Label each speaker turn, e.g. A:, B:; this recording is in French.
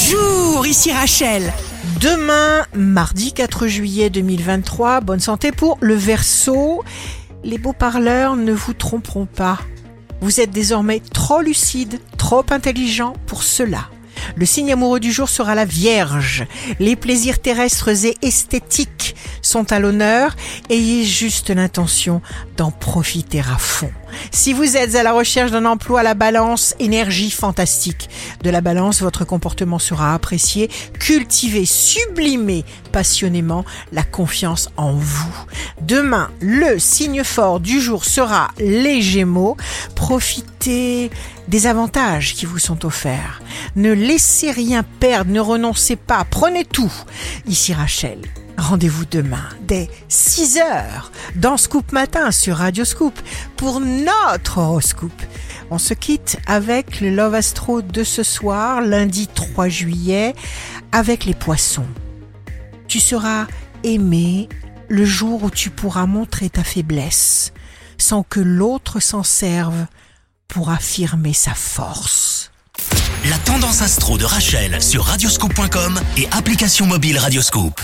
A: Bonjour, ici Rachel. Demain, mardi 4 juillet 2023, bonne santé pour le Verseau. Les beaux parleurs ne vous tromperont pas. Vous êtes désormais trop lucide, trop intelligent pour cela. Le signe amoureux du jour sera la Vierge. Les plaisirs terrestres et esthétiques sont à l'honneur. Ayez juste l'intention d'en profiter à fond. Si vous êtes à la recherche d'un emploi la balance, énergie fantastique de la balance, votre comportement sera apprécié, cultivez, sublimez passionnément la confiance en vous. Demain, le signe fort du jour sera les Gémeaux. Profitez des avantages qui vous sont offerts. Ne laissez rien perdre, ne renoncez pas, prenez tout. Ici Rachel. Rendez-vous demain dès 6 heures dans Scoop Matin sur Radio Scoop pour notre horoscope. On se quitte avec le Love Astro de ce soir, lundi 3 juillet, avec les poissons. Tu seras aimé le jour où tu pourras montrer ta faiblesse sans que l'autre s'en serve pour affirmer sa force.
B: La tendance astro de Rachel sur radioscope.com et application mobile Radioscope.